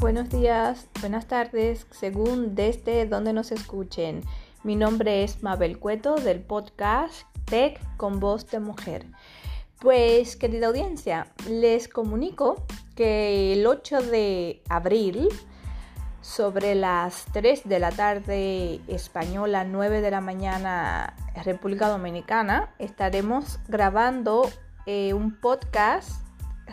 Buenos días, buenas tardes, según desde donde nos escuchen. Mi nombre es Mabel Cueto del podcast Tech con voz de mujer. Pues, querida audiencia, les comunico que el 8 de abril, sobre las 3 de la tarde española, 9 de la mañana República Dominicana, estaremos grabando eh, un podcast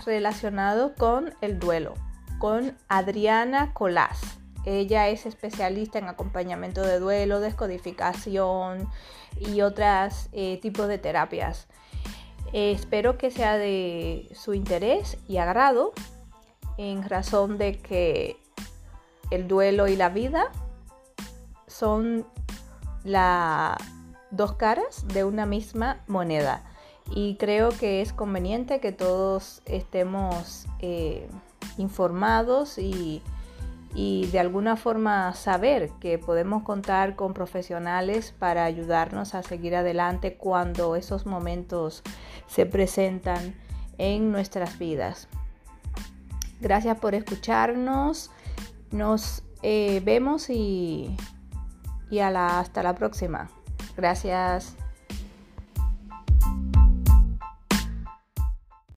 relacionado con el duelo con Adriana Colás. Ella es especialista en acompañamiento de duelo, descodificación y otros eh, tipos de terapias. Eh, espero que sea de su interés y agrado en razón de que el duelo y la vida son las dos caras de una misma moneda y creo que es conveniente que todos estemos eh, informados y, de alguna forma saber que podemos contar con profesionales para ayudarnos a seguir adelante cuando esos momentos se presentan en nuestras vidas. Gracias por escucharnos. Nos eh, vemos y, y hasta la próxima. Gracias.